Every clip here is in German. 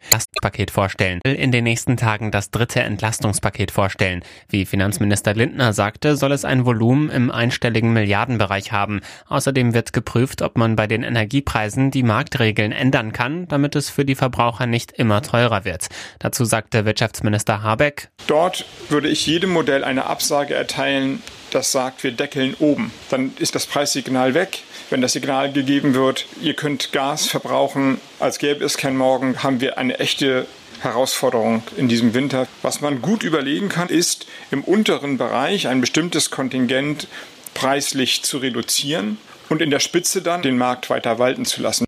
Entlastungspaket vorstellen, will in den nächsten Tagen das dritte Entlastungspaket vorstellen. Wie Finanzminister Lindner sagte, soll es ein Volumen im einstelligen Milliardenbereich haben. Außerdem wird geprüft, ob man bei den Energiepreisen die Marktregeln ändern kann, damit es für die Verbraucher nicht immer teurer wird. Dazu sagte Wirtschaftsminister Habeck, Dort würde ich jedem Modell eine Absage erteilen, das sagt, wir deckeln oben. Dann ist das Preissignal weg. Wenn das Signal gegeben wird, ihr könnt Gas verbrauchen, als gäbe es kein Morgen, haben wir eine echte Herausforderung in diesem Winter. Was man gut überlegen kann, ist im unteren Bereich ein bestimmtes Kontingent preislich zu reduzieren und in der Spitze dann den Markt weiter walten zu lassen.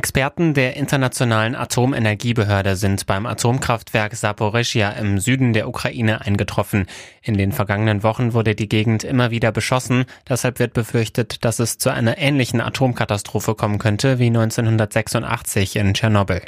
Experten der Internationalen Atomenergiebehörde sind beim Atomkraftwerk Saporischia im Süden der Ukraine eingetroffen. In den vergangenen Wochen wurde die Gegend immer wieder beschossen. Deshalb wird befürchtet, dass es zu einer ähnlichen Atomkatastrophe kommen könnte wie 1986 in Tschernobyl.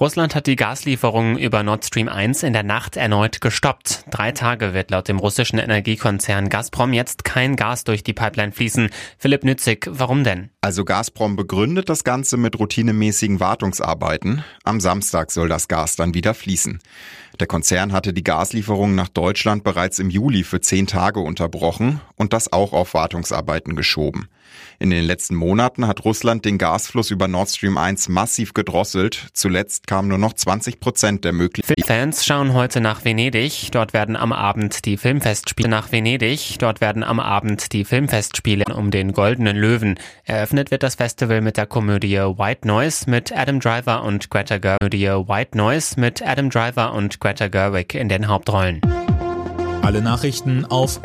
Russland hat die Gaslieferungen über Nord Stream 1 in der Nacht erneut gestoppt. Drei Tage wird laut dem russischen Energiekonzern Gazprom jetzt kein Gas durch die Pipeline fließen. Philipp Nützig, warum denn? Also Gazprom begründet das Ganze mit routinemäßigen Wartungsarbeiten. Am Samstag soll das Gas dann wieder fließen. Der Konzern hatte die Gaslieferungen nach Deutschland bereits im Juli für zehn Tage unterbrochen und das auch auf Wartungsarbeiten geschoben. In den letzten Monaten hat Russland den Gasfluss über Nord Stream 1 massiv gedrosselt. Zuletzt kamen nur noch 20 Prozent der möglichen. Fans schauen heute nach Venedig. Dort werden am Abend die Filmfestspiele nach Venedig. Dort werden am Abend die Filmfestspiele um den Goldenen Löwen. Eröffnet wird das Festival mit der Komödie White Noise mit Adam Driver und Greta Gerwig. White Noise mit Adam Driver und Greta Gerwig in den Hauptrollen. Alle Nachrichten auf